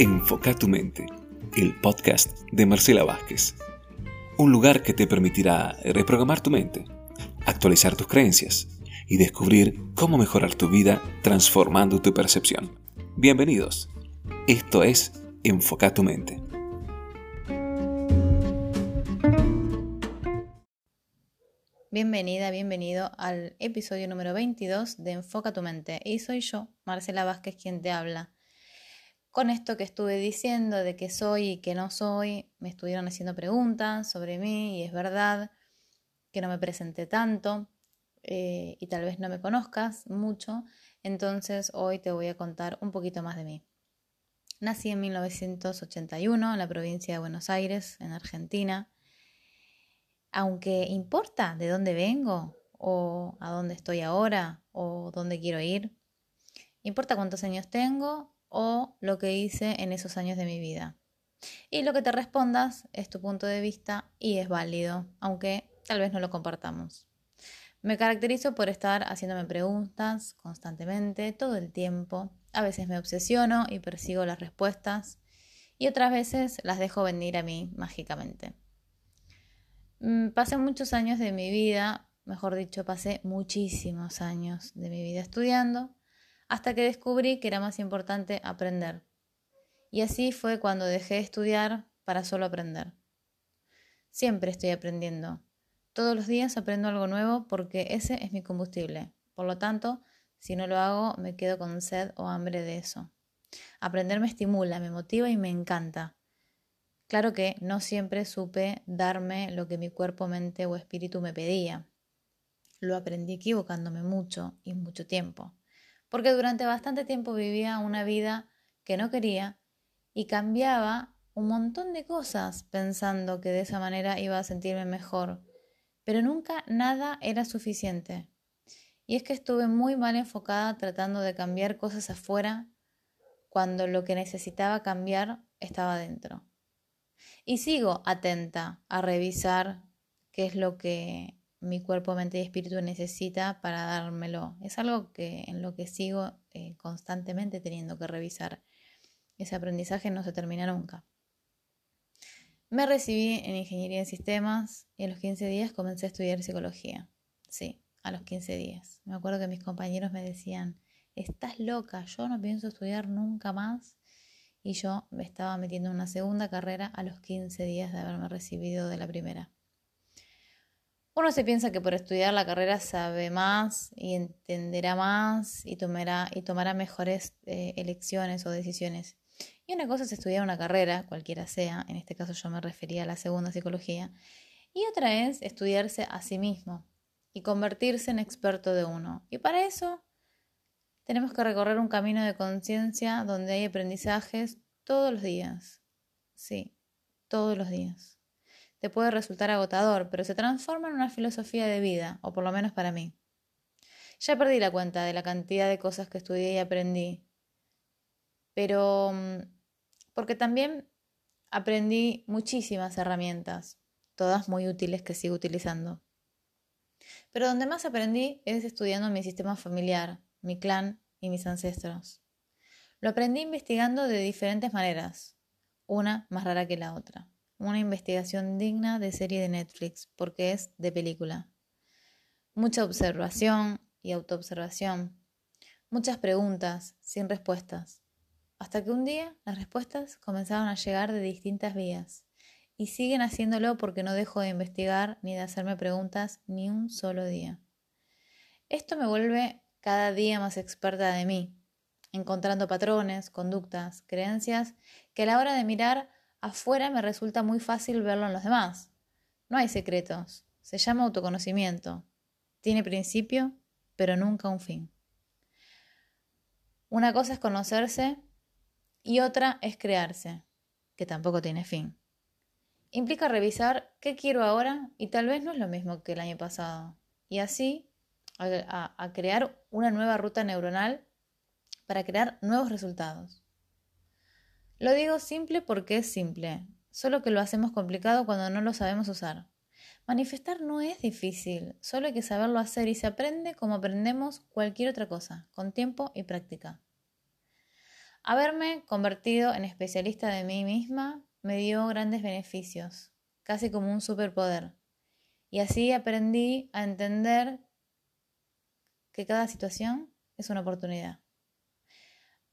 Enfoca tu mente, el podcast de Marcela Vázquez. Un lugar que te permitirá reprogramar tu mente, actualizar tus creencias y descubrir cómo mejorar tu vida transformando tu percepción. Bienvenidos. Esto es Enfoca tu mente. Bienvenida, bienvenido al episodio número 22 de Enfoca tu mente. Y soy yo, Marcela Vázquez, quien te habla. Con esto que estuve diciendo de que soy y que no soy, me estuvieron haciendo preguntas sobre mí y es verdad que no me presenté tanto eh, y tal vez no me conozcas mucho, entonces hoy te voy a contar un poquito más de mí. Nací en 1981 en la provincia de Buenos Aires, en Argentina. Aunque importa de dónde vengo o a dónde estoy ahora o dónde quiero ir, importa cuántos años tengo o lo que hice en esos años de mi vida. Y lo que te respondas es tu punto de vista y es válido, aunque tal vez no lo compartamos. Me caracterizo por estar haciéndome preguntas constantemente, todo el tiempo. A veces me obsesiono y persigo las respuestas y otras veces las dejo venir a mí mágicamente. Mm, pasé muchos años de mi vida, mejor dicho, pasé muchísimos años de mi vida estudiando hasta que descubrí que era más importante aprender. Y así fue cuando dejé de estudiar para solo aprender. Siempre estoy aprendiendo. Todos los días aprendo algo nuevo porque ese es mi combustible. Por lo tanto, si no lo hago, me quedo con sed o hambre de eso. Aprender me estimula, me motiva y me encanta. Claro que no siempre supe darme lo que mi cuerpo, mente o espíritu me pedía. Lo aprendí equivocándome mucho y mucho tiempo porque durante bastante tiempo vivía una vida que no quería y cambiaba un montón de cosas pensando que de esa manera iba a sentirme mejor, pero nunca nada era suficiente. Y es que estuve muy mal enfocada tratando de cambiar cosas afuera cuando lo que necesitaba cambiar estaba dentro. Y sigo atenta a revisar qué es lo que mi cuerpo, mente y espíritu necesita para dármelo. Es algo que en lo que sigo eh, constantemente teniendo que revisar. Ese aprendizaje no se termina nunca. Me recibí en ingeniería en sistemas y a los 15 días comencé a estudiar psicología. Sí, a los 15 días. Me acuerdo que mis compañeros me decían, estás loca, yo no pienso estudiar nunca más. Y yo me estaba metiendo en una segunda carrera a los 15 días de haberme recibido de la primera. Uno se piensa que por estudiar la carrera sabe más y entenderá más y tomará, y tomará mejores eh, elecciones o decisiones. Y una cosa es estudiar una carrera, cualquiera sea, en este caso yo me refería a la segunda psicología, y otra es estudiarse a sí mismo y convertirse en experto de uno. Y para eso tenemos que recorrer un camino de conciencia donde hay aprendizajes todos los días. Sí, todos los días te puede resultar agotador, pero se transforma en una filosofía de vida, o por lo menos para mí. Ya perdí la cuenta de la cantidad de cosas que estudié y aprendí, pero mm, porque también aprendí muchísimas herramientas, todas muy útiles que sigo utilizando. Pero donde más aprendí es estudiando mi sistema familiar, mi clan y mis ancestros. Lo aprendí investigando de diferentes maneras, una más rara que la otra una investigación digna de serie de Netflix, porque es de película. Mucha observación y autoobservación. Muchas preguntas sin respuestas. Hasta que un día las respuestas comenzaron a llegar de distintas vías. Y siguen haciéndolo porque no dejo de investigar ni de hacerme preguntas ni un solo día. Esto me vuelve cada día más experta de mí, encontrando patrones, conductas, creencias que a la hora de mirar afuera me resulta muy fácil verlo en los demás. No hay secretos. Se llama autoconocimiento. Tiene principio, pero nunca un fin. Una cosa es conocerse y otra es crearse, que tampoco tiene fin. Implica revisar qué quiero ahora y tal vez no es lo mismo que el año pasado. Y así a, crear una nueva ruta neuronal para crear nuevos resultados. Lo digo simple porque es simple, solo que lo hacemos complicado cuando no lo sabemos usar. Manifestar no es difícil, solo hay que saberlo hacer y se aprende como aprendemos cualquier otra cosa, con tiempo y práctica. Haberme convertido en especialista de mí misma me dio grandes beneficios, casi como un superpoder. Y así aprendí a entender que cada situación es una oportunidad.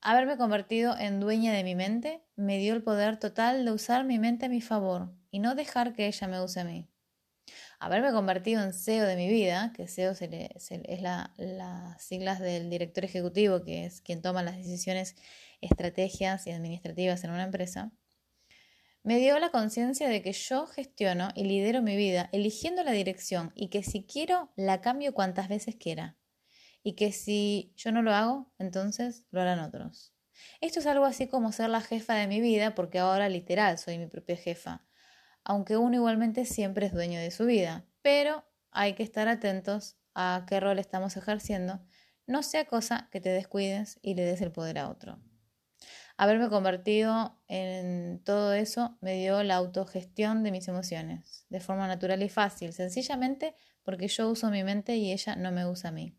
Haberme convertido en dueña de mi mente me dio el poder total de usar mi mente a mi favor y no dejar que ella me use a mí. Haberme convertido en CEO de mi vida, que CEO es las siglas del director ejecutivo, que es quien toma las decisiones estrategias y administrativas en una empresa, me dio la conciencia de que yo gestiono y lidero mi vida eligiendo la dirección y que si quiero la cambio cuantas veces quiera y que si yo no lo hago, entonces lo harán otros. Esto es algo así como ser la jefa de mi vida porque ahora literal soy mi propia jefa, aunque uno igualmente siempre es dueño de su vida, pero hay que estar atentos a qué rol estamos ejerciendo, no sea cosa que te descuides y le des el poder a otro. Haberme convertido en todo eso me dio la autogestión de mis emociones, de forma natural y fácil, sencillamente porque yo uso mi mente y ella no me usa a mí.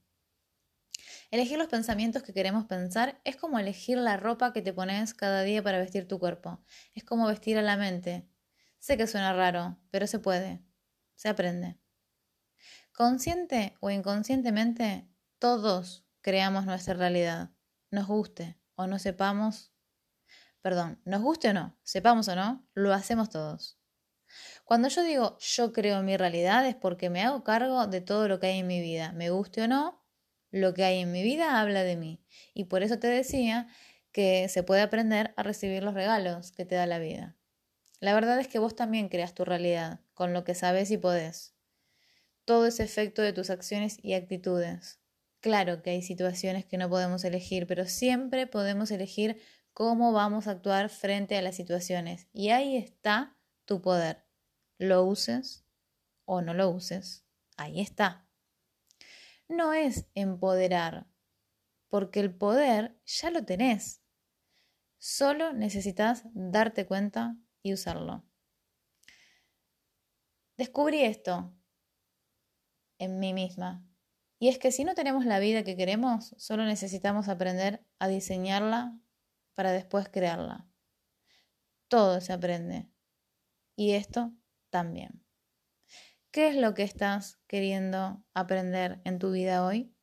Elegir los pensamientos que queremos pensar es como elegir la ropa que te pones cada día para vestir tu cuerpo. Es como vestir a la mente. Sé que suena raro, pero se puede. Se aprende. Consciente o inconscientemente, todos creamos nuestra realidad, nos guste o no sepamos perdón, nos guste o no, sepamos o no, lo hacemos todos. Cuando yo digo yo creo mi realidad es porque me hago cargo de todo lo que hay en mi vida, me guste o no, lo que hay en mi vida habla de mí. Y por eso te decía que se puede aprender a recibir los regalos que te da la vida. La verdad es que vos también creas tu realidad con lo que sabes y podés. Todo es efecto de tus acciones y actitudes. Claro que hay situaciones que no podemos elegir, pero siempre podemos elegir cómo vamos a actuar frente a las situaciones. Y ahí está tu poder. Lo uses o no lo uses. Ahí está. No es empoderar, porque el poder ya lo tenés. Solo necesitas darte cuenta y usarlo. Descubrí esto en mí misma. Y es que si no tenemos la vida que queremos, solo necesitamos aprender a diseñarla para después crearla. Todo se aprende. Y esto también. ¿Qué es lo que estás queriendo aprender en tu vida hoy?